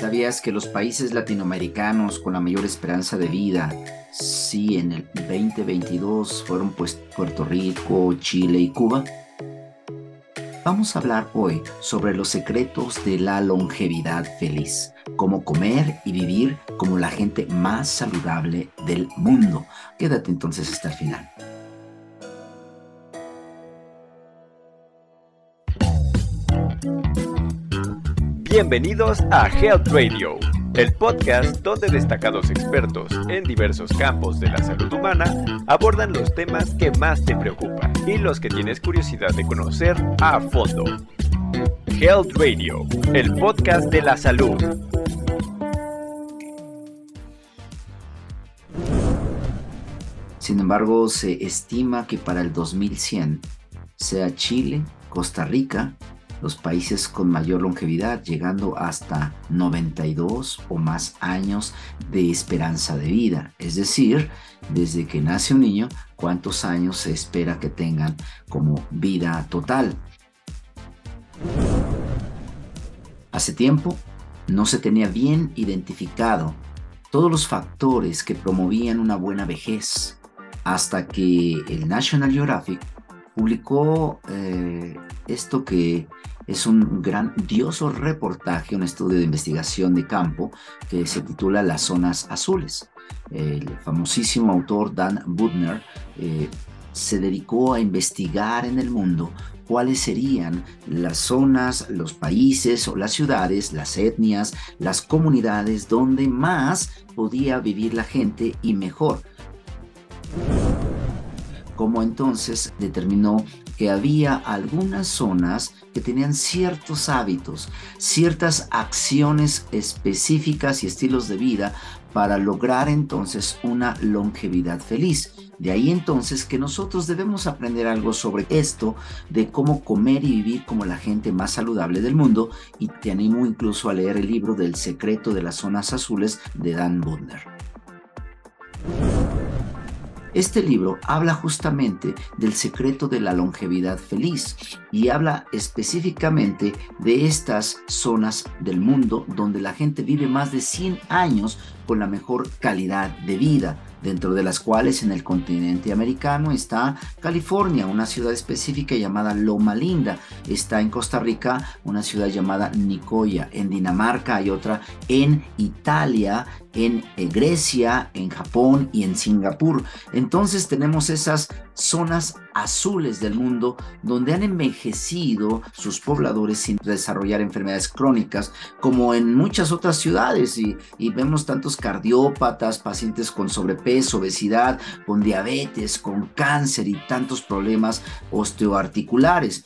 ¿Sabías que los países latinoamericanos con la mayor esperanza de vida, sí, en el 2022 fueron pues Puerto Rico, Chile y Cuba? Vamos a hablar hoy sobre los secretos de la longevidad feliz, cómo comer y vivir como la gente más saludable del mundo. Quédate entonces hasta el final. Bienvenidos a Health Radio, el podcast donde destacados expertos en diversos campos de la salud humana abordan los temas que más te preocupan y los que tienes curiosidad de conocer a fondo. Health Radio, el podcast de la salud. Sin embargo, se estima que para el 2100 sea Chile, Costa Rica, los países con mayor longevidad, llegando hasta 92 o más años de esperanza de vida. Es decir, desde que nace un niño, cuántos años se espera que tengan como vida total. Hace tiempo no se tenía bien identificado todos los factores que promovían una buena vejez, hasta que el National Geographic publicó eh, esto que es un grandioso reportaje, un estudio de investigación de campo que se titula Las zonas azules. El famosísimo autor Dan Budner eh, se dedicó a investigar en el mundo cuáles serían las zonas, los países o las ciudades, las etnias, las comunidades donde más podía vivir la gente y mejor. Como entonces determinó que había algunas zonas que tenían ciertos hábitos, ciertas acciones específicas y estilos de vida para lograr entonces una longevidad feliz. De ahí entonces que nosotros debemos aprender algo sobre esto, de cómo comer y vivir como la gente más saludable del mundo, y te animo incluso a leer el libro del secreto de las zonas azules de Dan Butler. Este libro habla justamente del secreto de la longevidad feliz y habla específicamente de estas zonas del mundo donde la gente vive más de 100 años con la mejor calidad de vida dentro de las cuales en el continente americano está California, una ciudad específica llamada Loma Linda, está en Costa Rica una ciudad llamada Nicoya, en Dinamarca hay otra, en Italia, en Grecia, en Japón y en Singapur. Entonces tenemos esas zonas azules del mundo donde han envejecido sus pobladores sin desarrollar enfermedades crónicas, como en muchas otras ciudades. Y, y vemos tantos cardiópatas, pacientes con sobrepeso, obesidad, con diabetes, con cáncer y tantos problemas osteoarticulares.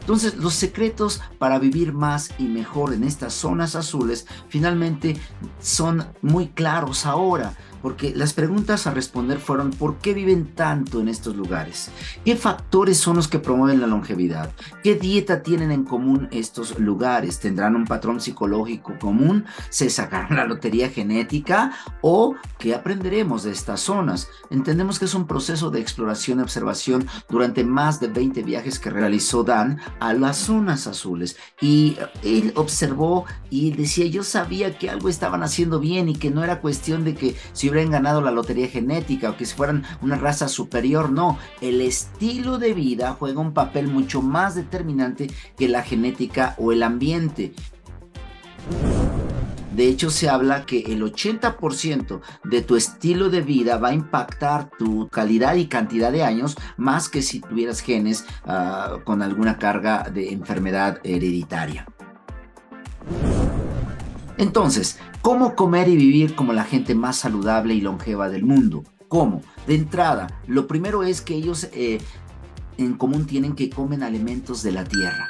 Entonces, los secretos para vivir más y mejor en estas zonas azules finalmente son muy claros ahora porque las preguntas a responder fueron ¿por qué viven tanto en estos lugares? ¿Qué factores son los que promueven la longevidad? ¿Qué dieta tienen en común estos lugares? ¿Tendrán un patrón psicológico común? ¿Se sacarán la lotería genética? ¿O qué aprenderemos de estas zonas? Entendemos que es un proceso de exploración y observación durante más de 20 viajes que realizó Dan a las zonas azules y él observó y decía yo sabía que algo estaban haciendo bien y que no era cuestión de que si hubieran ganado la lotería genética o que si fueran una raza superior, no, el estilo de vida juega un papel mucho más determinante que la genética o el ambiente. De hecho, se habla que el 80% de tu estilo de vida va a impactar tu calidad y cantidad de años más que si tuvieras genes ah, con alguna carga de enfermedad hereditaria. Entonces, ¿cómo comer y vivir como la gente más saludable y longeva del mundo? ¿Cómo? De entrada, lo primero es que ellos eh, en común tienen que comen alimentos de la tierra.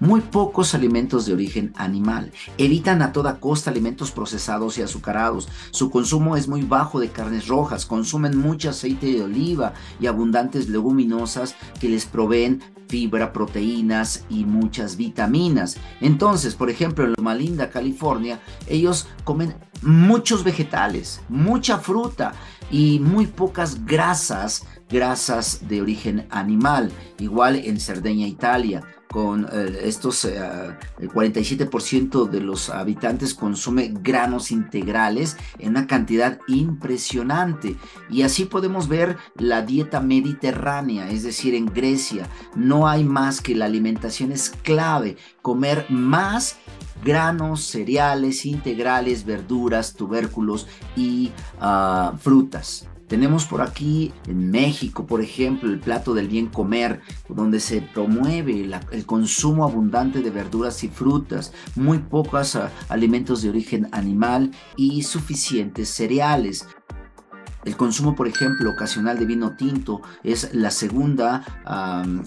Muy pocos alimentos de origen animal. Evitan a toda costa alimentos procesados y azucarados. Su consumo es muy bajo de carnes rojas. Consumen mucho aceite de oliva y abundantes leguminosas que les proveen fibra, proteínas y muchas vitaminas. Entonces, por ejemplo, en Loma Linda, California, ellos comen muchos vegetales, mucha fruta y muy pocas grasas, grasas de origen animal. Igual en Cerdeña, Italia con eh, estos, el 47% de los habitantes consume granos integrales en una cantidad impresionante. Y así podemos ver la dieta mediterránea, es decir, en Grecia no hay más que la alimentación es clave, comer más granos, cereales, integrales, verduras, tubérculos y ah, frutas. Tenemos por aquí en México, por ejemplo, el plato del bien comer, donde se promueve el consumo abundante de verduras y frutas, muy pocos ah, alimentos de origen animal y suficientes cereales. El consumo, por ejemplo, ocasional de vino tinto es la segunda,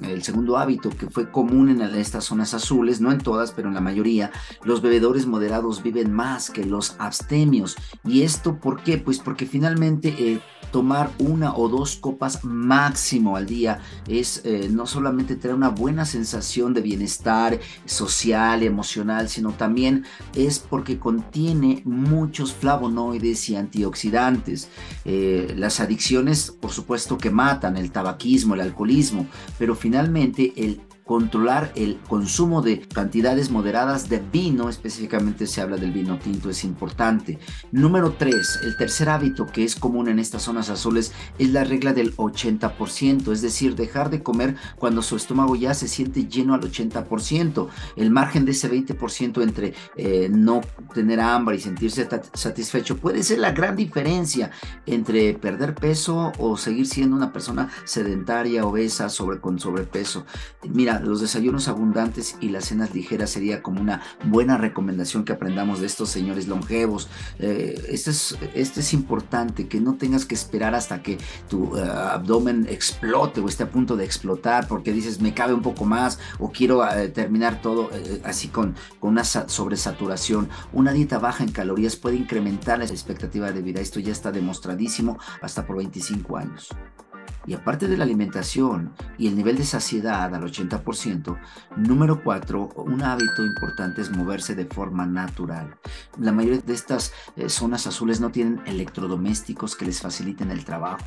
el segundo hábito que fue común en estas zonas azules, no en todas, pero en la mayoría. Los bebedores moderados viven más que los abstemios. ¿Y esto por qué? Pues porque finalmente eh, tomar una o dos copas máximo al día es eh, no solamente tener una buena sensación de bienestar social, emocional, sino también es porque contiene muchos flavonoides y antioxidantes. Eh, las adicciones, por supuesto que matan, el tabaquismo, el alcoholismo, pero finalmente el controlar el consumo de cantidades moderadas de vino, específicamente se habla del vino tinto, es importante. Número 3, el tercer hábito que es común en estas zonas azules es la regla del 80%, es decir, dejar de comer cuando su estómago ya se siente lleno al 80%. El margen de ese 20% entre eh, no tener hambre y sentirse satisfecho puede ser la gran diferencia entre perder peso o seguir siendo una persona sedentaria, obesa, sobre, con sobrepeso. Mira, los desayunos abundantes y las cenas ligeras sería como una buena recomendación que aprendamos de estos señores longevos. Eh, este, es, este es importante, que no tengas que esperar hasta que tu eh, abdomen explote o esté a punto de explotar porque dices me cabe un poco más o quiero eh, terminar todo así con, con una sobresaturación. Una dieta baja en calorías puede incrementar la expectativa de vida. Esto ya está demostradísimo hasta por 25 años. Y aparte de la alimentación y el nivel de saciedad al 80%, número cuatro, un hábito importante es moverse de forma natural. La mayoría de estas eh, zonas azules no tienen electrodomésticos que les faciliten el trabajo.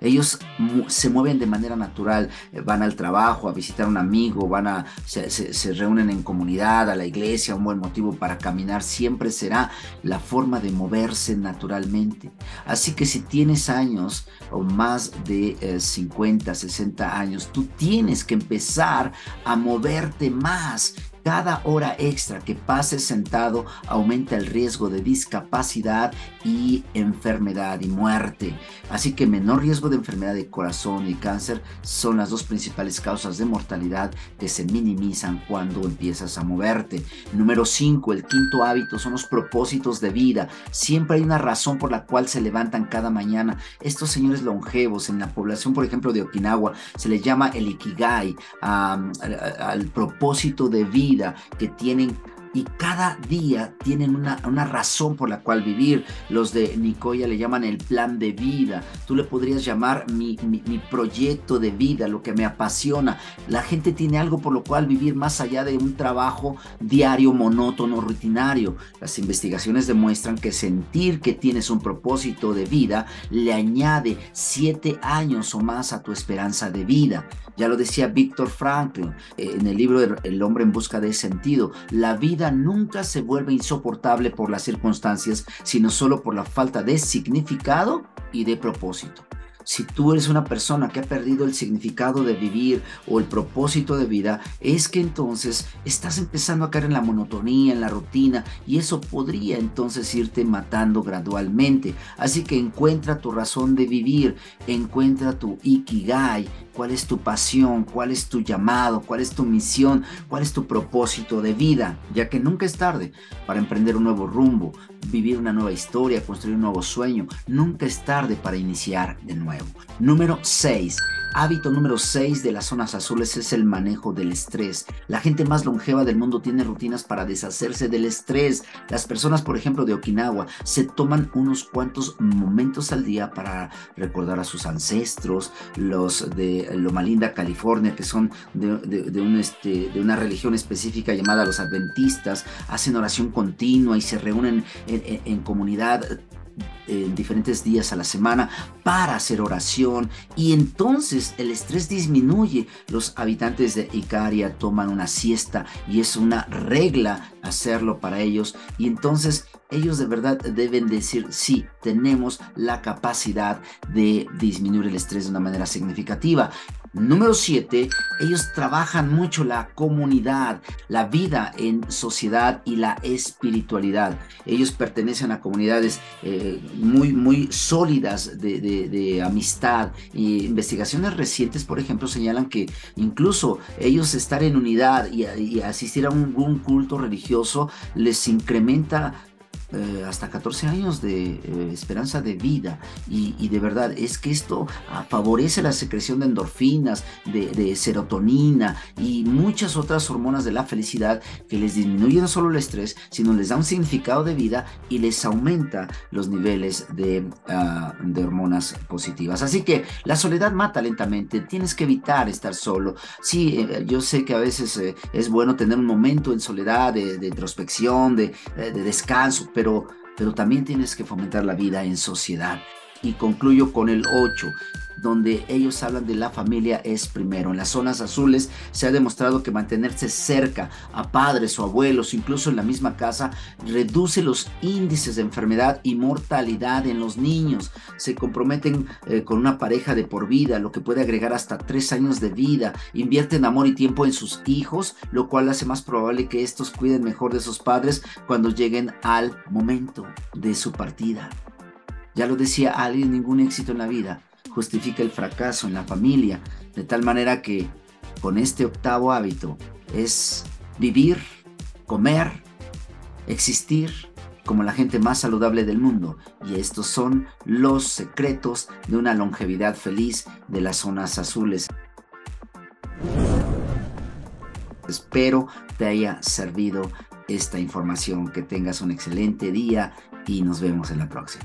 Ellos se mueven de manera natural, eh, van al trabajo, a visitar a un amigo, van a, se, reúnen en comunidad, a la iglesia, un buen motivo para caminar siempre será la forma de moverse naturalmente. Así que si tienes años o más de 50, eh, 60 años, tú tienes que empezar a moverte más cada hora extra que pases sentado aumenta el riesgo de discapacidad y enfermedad y muerte. Así que menor riesgo de enfermedad de corazón y cáncer son las dos principales causas de mortalidad que se minimizan cuando empiezas a moverte. Número 5, el quinto hábito son los propósitos de vida. Siempre hay una razón por la cual se levantan cada mañana. Estos señores longevos en la población, por ejemplo, de Okinawa, se les llama el ikigai, al propósito de vida que tienen y cada día tienen una, razón por la cual vivir. Los de Nicoya le llaman el plan de vida. Tú le podrías llamar mi, mi, proyecto de vida, lo que me apasiona. La gente tiene algo por lo cual vivir más allá de un trabajo diario, monótono, rutinario. Las investigaciones demuestran que sentir que tienes un propósito de vida le añade siete años o más a tu esperanza de vida. Ya lo decía Víctor Franklin eh, en el libro El hombre en busca de sentido. La vida nunca se vuelve insoportable por las circunstancias, sino solo por la falta de significado y de propósito. Si tú eres una persona que ha perdido el significado de vivir o el propósito de vida, es que entonces estás empezando a caer en la monotonía, en la rutina, y eso podría entonces irte matando gradualmente. Así que encuentra tu razón de vivir, encuentra tu ikigai, cuál es tu pasión, cuál es tu llamado, cuál es tu misión, cuál es tu propósito de vida, ya que nunca es tarde para emprender un nuevo rumbo, vivir una nueva historia, construir un nuevo sueño, nunca es tarde para iniciar de nuevo. Número 6 Hábito número 6 de las zonas azules es el manejo del estrés. La gente más longeva del mundo tiene rutinas para deshacerse del estrés. Las personas, por ejemplo, de Okinawa, se toman unos cuantos momentos al día para recordar a sus ancestros, los de Loma Linda, California, que son de, este, una religión específica llamada los adventistas, hacen oración continua y se reúnen en, en comunidad en diferentes días a la semana para hacer oración y entonces el estrés disminuye. Los habitantes de Icaria toman una siesta y es una regla hacerlo para ellos y entonces ellos de verdad deben decir, sí, tenemos la capacidad de disminuir el estrés de una manera significativa. Número siete, ellos trabajan mucho la comunidad, la vida en sociedad y la espiritualidad. Ellos pertenecen a comunidades eh, muy, muy sólidas de, amistad. Y investigaciones recientes, por ejemplo, señalan que incluso ellos estar en unidad y, asistir a un, un culto religioso les incrementa eh, hasta 14 años de eh, esperanza de vida y, de verdad es que esto ah, favorece la secreción de endorfinas, de, serotonina y muchas otras hormonas de la felicidad que les disminuyen no solo el estrés, sino les da un significado de vida y les aumenta los niveles de, ah, de hormonas positivas. Así que la soledad mata lentamente, tienes que evitar estar solo. Sí, eh, yo sé que a veces es bueno tener un momento en soledad de, introspección, de, de descanso, pero, también tienes que fomentar la vida en sociedad. Y concluyo con el 8, donde ellos hablan de la familia es primero. En las zonas azules se ha demostrado que mantenerse cerca a padres o abuelos, incluso en la misma casa, reduce los índices de enfermedad y mortalidad en los niños. Se comprometen eh, con una pareja de por vida, lo que puede agregar hasta tres años de vida. Invierten amor y tiempo en sus hijos, lo cual hace más probable que estos cuiden mejor de sus padres cuando lleguen al momento de su partida. Ya lo decía alguien, ningún éxito en la vida justifica el fracaso en la familia, de tal manera que con este octavo hábito es vivir, comer, existir como la gente más saludable del mundo. Y estos son los secretos de una longevidad feliz de las zonas azules. Espero te haya servido esta información, que tengas un excelente día y nos vemos en la próxima.